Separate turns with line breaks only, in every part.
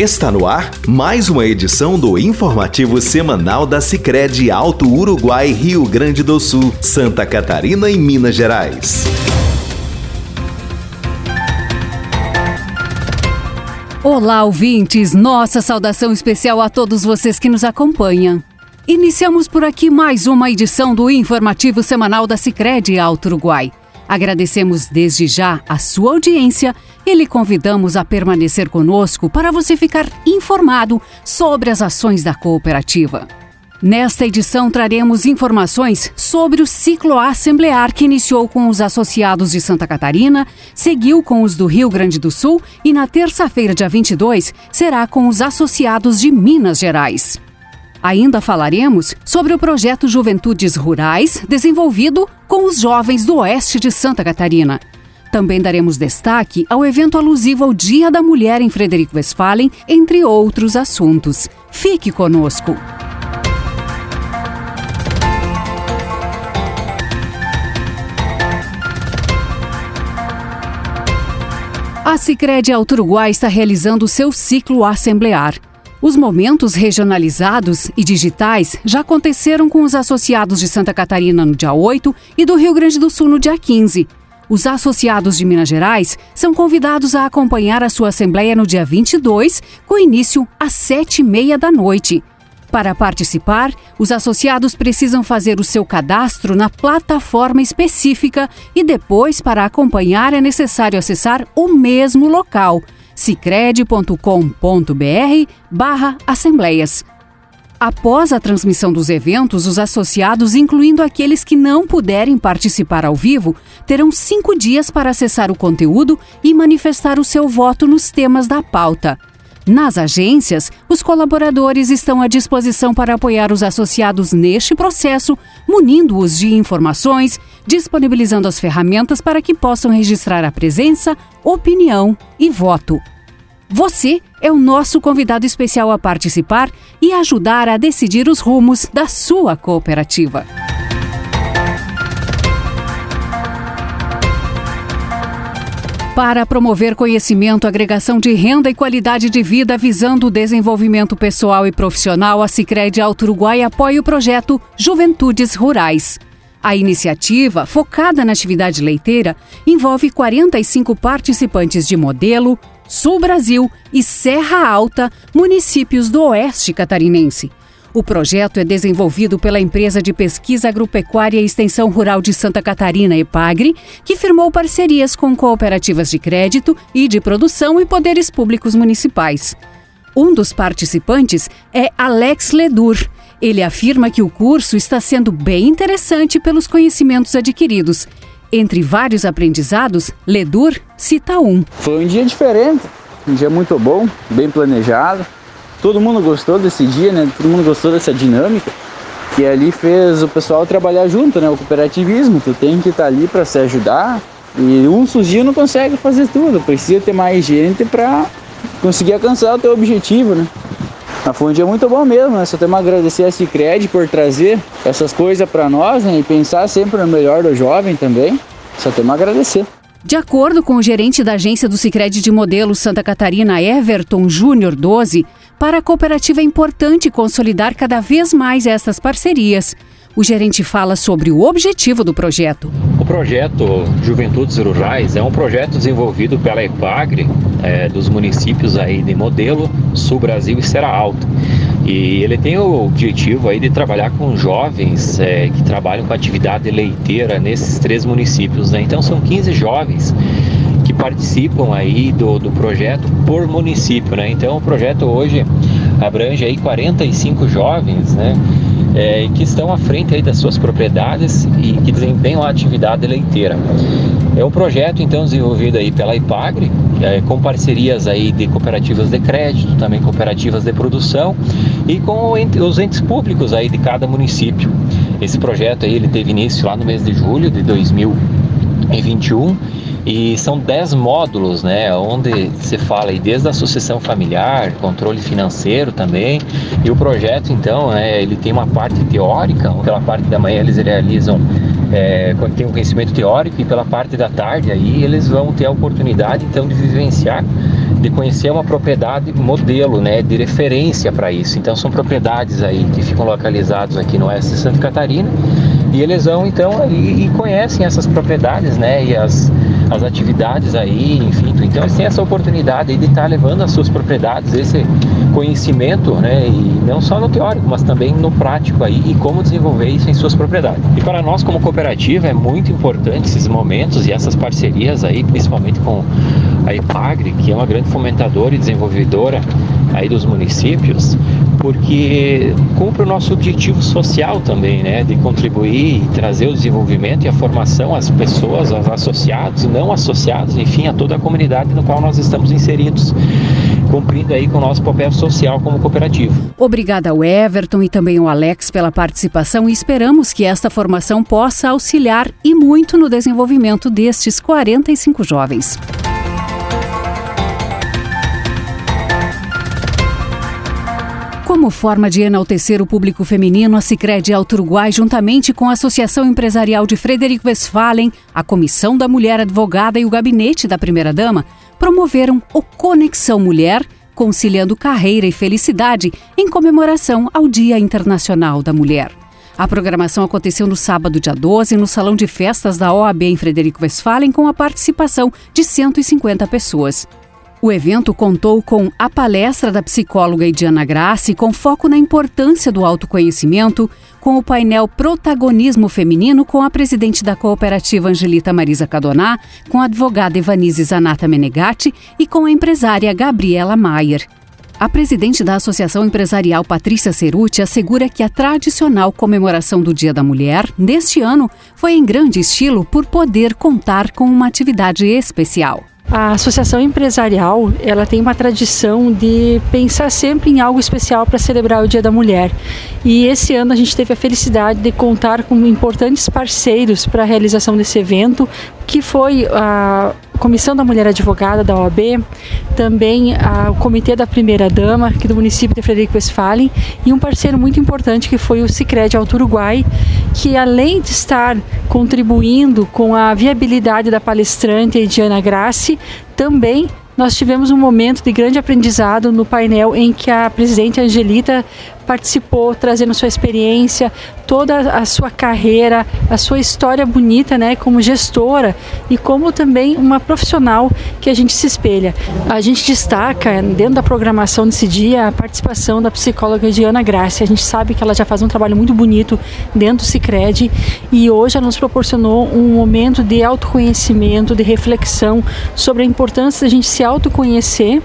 Está no ar mais uma edição do informativo semanal da Sicredi Alto Uruguai, Rio Grande do Sul, Santa Catarina e Minas Gerais.
Olá, ouvintes! Nossa saudação especial a todos vocês que nos acompanham. Iniciamos por aqui mais uma edição do informativo semanal da Sicredi Alto Uruguai. Agradecemos desde já a sua audiência e lhe convidamos a permanecer conosco para você ficar informado sobre as ações da cooperativa. Nesta edição traremos informações sobre o ciclo assemblear que iniciou com os associados de Santa Catarina, seguiu com os do Rio Grande do Sul e na terça-feira, dia 22, será com os associados de Minas Gerais. Ainda falaremos sobre o projeto Juventudes Rurais, desenvolvido com os jovens do oeste de Santa Catarina. Também daremos destaque ao evento alusivo ao Dia da Mulher em Frederico Westphalen, entre outros assuntos. Fique conosco! A Sicredi Alto Uruguai está realizando seu ciclo assemblear. Os momentos regionalizados e digitais já aconteceram com os associados de Santa Catarina no dia 8 e do Rio Grande do Sul no dia 15. Os associados de Minas Gerais são convidados a acompanhar a sua assembleia no dia 22, com início às sete e meia da noite. Para participar, os associados precisam fazer o seu cadastro na plataforma específica e depois, para acompanhar, é necessário acessar o mesmo local – cicred.com.br barra assembleias. Após a transmissão dos eventos, os associados, incluindo aqueles que não puderem participar ao vivo, terão cinco dias para acessar o conteúdo e manifestar o seu voto nos temas da pauta. Nas agências, os colaboradores estão à disposição para apoiar os associados neste processo, munindo-os de informações, disponibilizando as ferramentas para que possam registrar a presença, opinião e voto. Você é o nosso convidado especial a participar e ajudar a decidir os rumos da sua cooperativa. Para promover conhecimento, agregação de renda e qualidade de vida visando o desenvolvimento pessoal e profissional, a Sicredi Alto Uruguai apoia o projeto Juventudes Rurais. A iniciativa, focada na atividade leiteira, envolve 45 participantes de Modelo, Sul Brasil e Serra Alta, municípios do oeste catarinense. O projeto é desenvolvido pela empresa de pesquisa agropecuária e extensão rural de Santa Catarina, EPAGRE, que firmou parcerias com cooperativas de crédito e de produção e poderes públicos municipais. Um dos participantes é Alex Ledur, ele afirma que o curso está sendo bem interessante pelos conhecimentos adquiridos. Entre vários aprendizados, Ledur cita um.
Foi um dia diferente, um dia muito bom, bem planejado. Todo mundo gostou desse dia, né? Todo mundo gostou dessa dinâmica. Que ali fez o pessoal trabalhar junto, né? O cooperativismo, tu tem que estar tá ali para se ajudar. E um sozinho não consegue fazer tudo, precisa ter mais gente para conseguir alcançar o teu objetivo, né? Mas foi dia muito bom mesmo, né? Só temos a agradecer a Cicred por trazer essas coisas para nós né? e pensar sempre no melhor do jovem também. Só temos a agradecer.
De acordo com o gerente da agência do Cicred de Modelo Santa Catarina, Everton Júnior 12, para a cooperativa é importante consolidar cada vez mais essas parcerias. O gerente fala sobre o objetivo do projeto.
O projeto Juventudes Rurais é um projeto desenvolvido pela EPAGRE, é, dos municípios aí de Modelo, Sul Brasil e Serra Alta. E ele tem o objetivo aí de trabalhar com jovens é, que trabalham com atividade leiteira nesses três municípios. Né? Então são 15 jovens que participam aí do, do projeto por município. Né? Então o projeto hoje abrange aí 45 jovens, né? É, que estão à frente aí das suas propriedades e que desempenham a atividade leiteira. É um projeto então desenvolvido aí pela IPAGRE, é, com parcerias aí de cooperativas de crédito, também cooperativas de produção e com os entes públicos aí de cada município. Esse projeto aí ele teve início lá no mês de julho de 2021 e são 10 módulos, né, onde se fala aí desde a sucessão familiar, controle financeiro também. E o projeto, então, é, ele tem uma parte teórica, pela parte da manhã eles realizam é, tem um conhecimento teórico e pela parte da tarde aí eles vão ter a oportunidade então de vivenciar de conhecer uma propriedade modelo, né, de referência para isso. Então são propriedades aí que ficam localizadas aqui no oeste de Santa Catarina e eles vão então e, e conhecem essas propriedades, né, e as, as atividades aí, enfim. Então eles têm essa oportunidade de estar tá levando as suas propriedades, esse conhecimento, né, e não só no teórico, mas também no prático aí e como desenvolver isso em suas propriedades. E para nós como cooperativa é muito importante esses momentos e essas parcerias aí, principalmente com a IPAGRE, que é uma grande fomentadora e desenvolvedora aí dos municípios, porque cumpre o nosso objetivo social também, né, de contribuir e trazer o desenvolvimento e a formação às pessoas, aos associados não associados, enfim, a toda a comunidade no qual nós estamos inseridos, cumprindo aí com o nosso papel social como cooperativa.
Obrigada ao Everton e também ao Alex pela participação e esperamos que esta formação possa auxiliar e muito no desenvolvimento destes 45 jovens. Como forma de enaltecer o público feminino, a Sicredi Alto Uruguai, juntamente com a Associação Empresarial de Frederico Westphalen, a Comissão da Mulher Advogada e o Gabinete da Primeira Dama, promoveram o Conexão Mulher, conciliando carreira e felicidade em comemoração ao Dia Internacional da Mulher. A programação aconteceu no sábado, dia 12, no Salão de Festas da OAB em Frederico Westphalen, com a participação de 150 pessoas. O evento contou com a palestra da psicóloga Ediana Grassi, com foco na importância do autoconhecimento, com o painel Protagonismo Feminino com a presidente da cooperativa Angelita Marisa Cadoná, com a advogada Evanise Zanata Menegatti e com a empresária Gabriela Maier. A presidente da Associação Empresarial Patrícia Ceruti assegura que a tradicional comemoração do Dia da Mulher, neste ano, foi em grande estilo por poder contar com uma atividade especial.
A associação empresarial, ela tem uma tradição de pensar sempre em algo especial para celebrar o Dia da Mulher. E esse ano a gente teve a felicidade de contar com importantes parceiros para a realização desse evento, que foi a Comissão da Mulher Advogada da OAB, também a, o Comitê da Primeira Dama aqui do município de Frederico Westphalen e um parceiro muito importante que foi o Sicredi Alto Uruguai, que além de estar contribuindo com a viabilidade da palestrante Ediana Grassi, também nós tivemos um momento de grande aprendizado no painel em que a presidente Angelita participou, trazendo sua experiência, toda a sua carreira, a sua história bonita, né, como gestora e como também uma profissional que a gente se espelha. A gente destaca dentro da programação desse dia a participação da psicóloga Diana Graça. A gente sabe que ela já faz um trabalho muito bonito dentro do Sicredi e hoje ela nos proporcionou um momento de autoconhecimento, de reflexão sobre a importância da gente se autoconhecer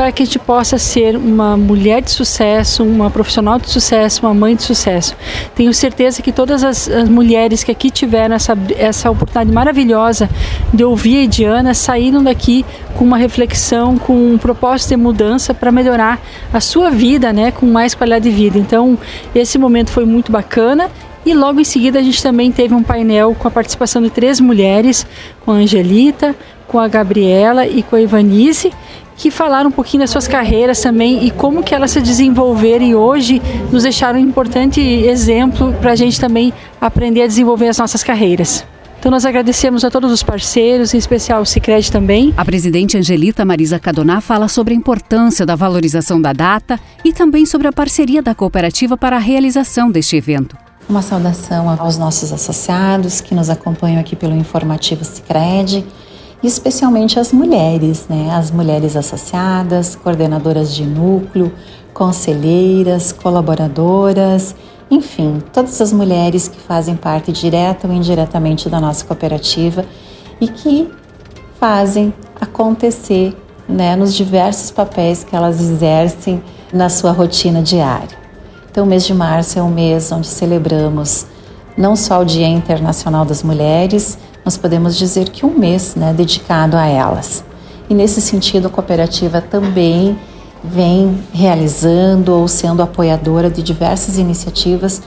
para que a gente possa ser uma mulher de sucesso, uma profissional de sucesso, uma mãe de sucesso. Tenho certeza que todas as, as mulheres que aqui tiveram essa, essa oportunidade maravilhosa de ouvir a Ediana saíram daqui com uma reflexão, com um propósito de mudança para melhorar a sua vida, né, com mais qualidade de vida. Então, esse momento foi muito bacana e logo em seguida a gente também teve um painel com a participação de três mulheres, com a Angelita, com a Gabriela e com a Ivanise, que falaram um pouquinho das suas carreiras também e como que elas se desenvolveram e hoje nos deixaram um importante exemplo para a gente também aprender a desenvolver as nossas carreiras. Então nós agradecemos a todos os parceiros, em especial o Cicred também.
A presidente Angelita Marisa Cadoná fala sobre a importância da valorização da data e também sobre a parceria da cooperativa para a realização deste evento.
Uma saudação aos nossos associados que nos acompanham aqui pelo informativo Cicred especialmente as mulheres, né? as mulheres associadas, coordenadoras de núcleo, conselheiras, colaboradoras, enfim, todas as mulheres que fazem parte direta ou indiretamente da nossa cooperativa e que fazem acontecer né, nos diversos papéis que elas exercem na sua rotina diária. Então, o mês de março é um mês onde celebramos não só o Dia Internacional das Mulheres, nós podemos dizer que um mês né, dedicado a elas. E nesse sentido, a cooperativa também vem realizando ou sendo apoiadora de diversas iniciativas,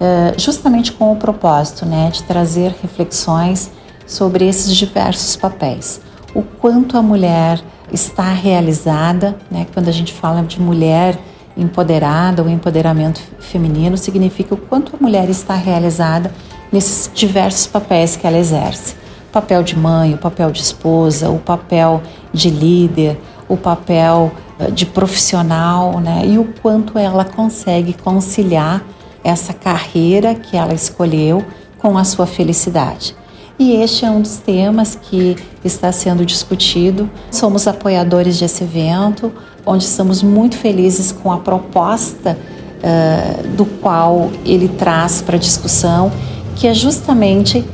eh, justamente com o propósito né, de trazer reflexões sobre esses diversos papéis. O quanto a mulher está realizada, né, quando a gente fala de mulher empoderada ou empoderamento feminino, significa o quanto a mulher está realizada nesses diversos papéis que ela exerce. O papel de mãe, o papel de esposa, o papel de líder, o papel eh, de profissional, né? E o quanto ela consegue conciliar essa carreira que ela escolheu com a sua felicidade. E este é um dos temas que está sendo discutido. Somos apoiadores desse evento, onde estamos muito felizes com a proposta uh, do qual ele traz para discussão, que é justamente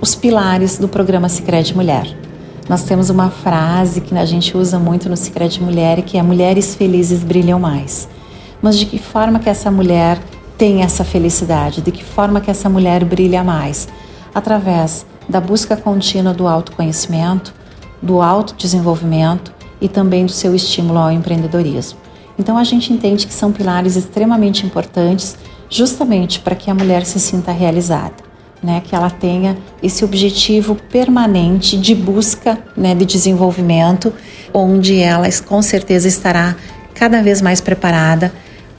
os pilares do programa Sicredi Mulher. Nós temos uma frase que a gente usa muito no Sicredi Mulher, que é mulheres felizes brilham mais. Mas de que forma que essa mulher tem essa felicidade? De que forma que essa mulher brilha mais? Através da busca contínua do autoconhecimento, do autodesenvolvimento e também do seu estímulo ao empreendedorismo. Então a gente entende que são pilares extremamente importantes justamente para que a mulher se sinta realizada, né? Que ela tenha esse objetivo permanente de busca, né, de desenvolvimento, onde ela com certeza estará cada vez mais preparada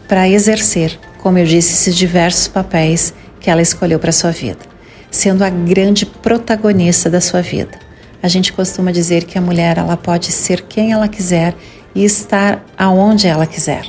para exercer, como eu disse, esses diversos papéis que ela escolheu para sua vida sendo a grande protagonista da sua vida. A gente costuma dizer que a mulher ela pode ser quem ela quiser e estar aonde ela quiser.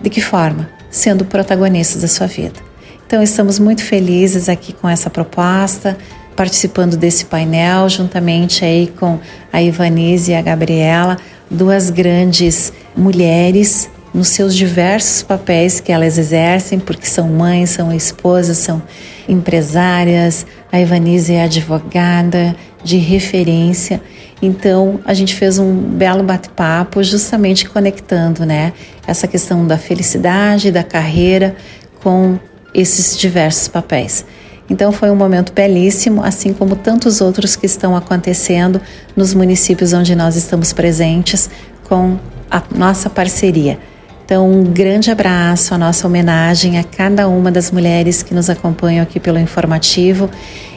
De que forma? Sendo protagonista da sua vida. Então estamos muito felizes aqui com essa proposta, participando desse painel, juntamente aí com a Ivanise e a Gabriela, duas grandes mulheres nos seus diversos papéis que elas exercem, porque são mães, são esposas, são empresárias. A Ivanise é advogada de referência. Então, a gente fez um belo bate-papo justamente conectando, né, essa questão da felicidade, da carreira com esses diversos papéis. Então foi um momento belíssimo, assim como tantos outros que estão acontecendo nos municípios onde nós estamos presentes com a nossa parceria. Então, um grande abraço, a nossa homenagem a cada uma das mulheres que nos acompanham aqui pelo informativo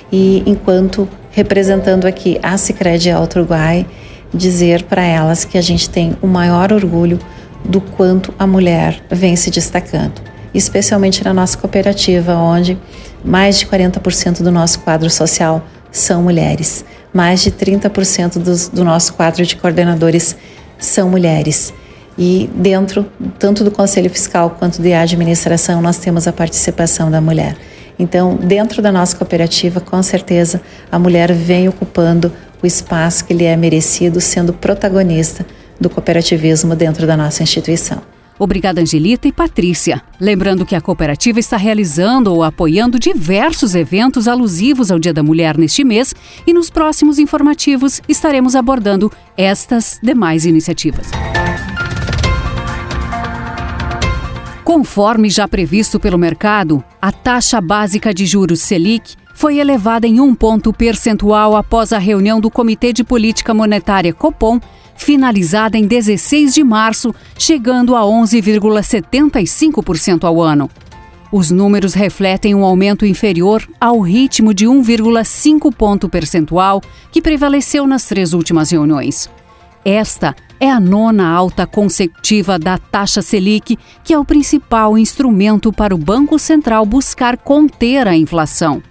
e enquanto representando aqui a Sicredi Alto Uruguai, dizer para elas que a gente tem o maior orgulho do quanto a mulher vem se destacando, especialmente na nossa cooperativa, onde mais de 40% do nosso quadro social são mulheres, mais de 30% do, do nosso quadro de coordenadores são mulheres. E dentro, tanto do Conselho Fiscal quanto de administração, nós temos a participação da mulher. Então, dentro da nossa cooperativa, com certeza, a mulher vem ocupando o espaço que lhe é merecido, sendo protagonista do cooperativismo dentro da nossa instituição.
Obrigada, Angelita e Patrícia. Lembrando que a cooperativa está realizando ou apoiando diversos eventos alusivos ao Dia da Mulher neste mês e nos próximos informativos estaremos abordando estas demais iniciativas. Conforme já previsto pelo mercado, a taxa básica de juros Selic foi elevada em um ponto percentual após a reunião do Comitê de Política Monetária Copom, finalizada em 16 de março, chegando a 11,75% ao ano. Os números refletem um aumento inferior ao ritmo de 1,5 ponto percentual que prevaleceu nas três últimas reuniões. Esta é a nona alta consecutiva da taxa Selic, que é o principal instrumento para o Banco Central buscar conter a inflação.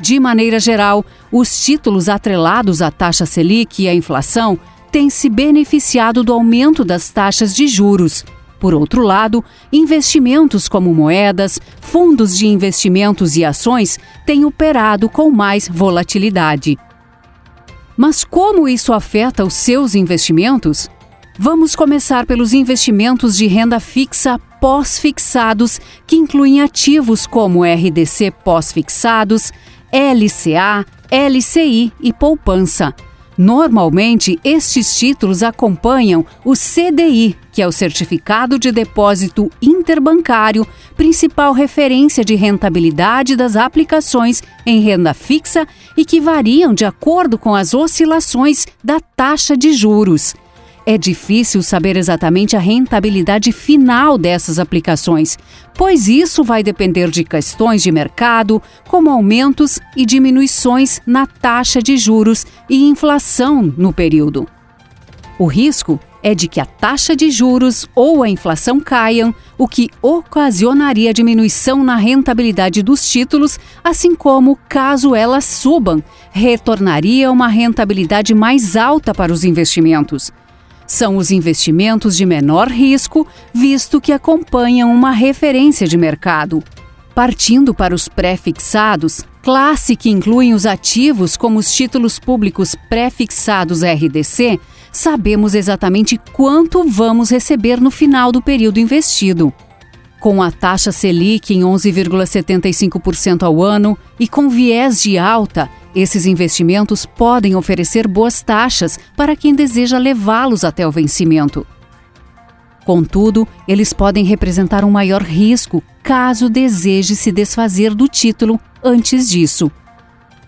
De maneira geral, os títulos atrelados à taxa Selic e à inflação têm se beneficiado do aumento das taxas de juros. Por outro lado, investimentos como moedas, fundos de investimentos e ações têm operado com mais volatilidade. Mas como isso afeta os seus investimentos? Vamos começar pelos investimentos de renda fixa pós-fixados, que incluem ativos como RDC pós-fixados, LCA, LCI e poupança. Normalmente, estes títulos acompanham o CDI, que é o Certificado de Depósito Interbancário, principal referência de rentabilidade das aplicações em renda fixa e que variam de acordo com as oscilações da taxa de juros. É difícil saber exatamente a rentabilidade final dessas aplicações, pois isso vai depender de questões de mercado, como aumentos e diminuições na taxa de juros e inflação no período. O risco é de que a taxa de juros ou a inflação caiam, o que ocasionaria diminuição na rentabilidade dos títulos, assim como, caso elas subam, retornaria uma rentabilidade mais alta para os investimentos. São os investimentos de menor risco, visto que acompanham uma referência de mercado. Partindo para os pré-fixados, classe que incluem os ativos como os títulos públicos pré-fixados RDC, sabemos exatamente quanto vamos receber no final do período investido. Com a taxa Selic em 11,75% ao ano e com viés de alta, esses investimentos podem oferecer boas taxas para quem deseja levá-los até o vencimento. Contudo, eles podem representar um maior risco caso deseje se desfazer do título antes disso.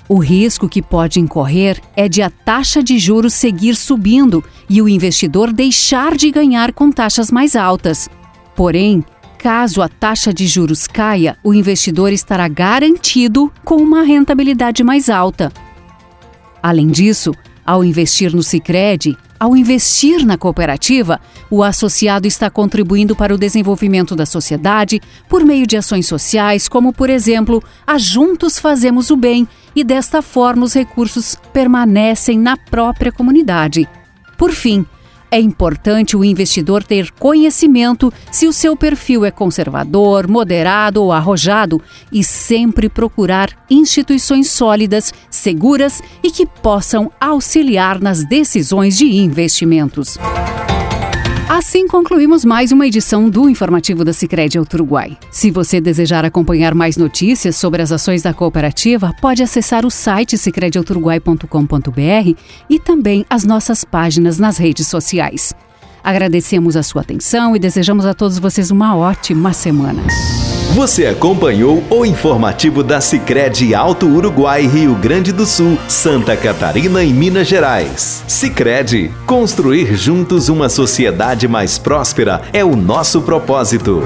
O risco que pode incorrer é de a taxa de juros seguir subindo e o investidor deixar de ganhar com taxas mais altas. Porém, Caso a taxa de juros caia, o investidor estará garantido com uma rentabilidade mais alta. Além disso, ao investir no Sicredi, ao investir na cooperativa, o associado está contribuindo para o desenvolvimento da sociedade por meio de ações sociais, como por exemplo, a Juntos Fazemos o Bem, e desta forma os recursos permanecem na própria comunidade. Por fim, é importante o investidor ter conhecimento se o seu perfil é conservador, moderado ou arrojado e sempre procurar instituições sólidas, seguras e que possam auxiliar nas decisões de investimentos. Assim concluímos mais uma edição do informativo da Sicredi Uruguai. Se você desejar acompanhar mais notícias sobre as ações da cooperativa, pode acessar o site sicrediouruguai.com.br e também as nossas páginas nas redes sociais. Agradecemos a sua atenção e desejamos a todos vocês uma ótima semana.
Você acompanhou o informativo da Sicredi Alto Uruguai, Rio Grande do Sul, Santa Catarina e Minas Gerais. Sicredi, construir juntos uma sociedade mais próspera é o nosso propósito.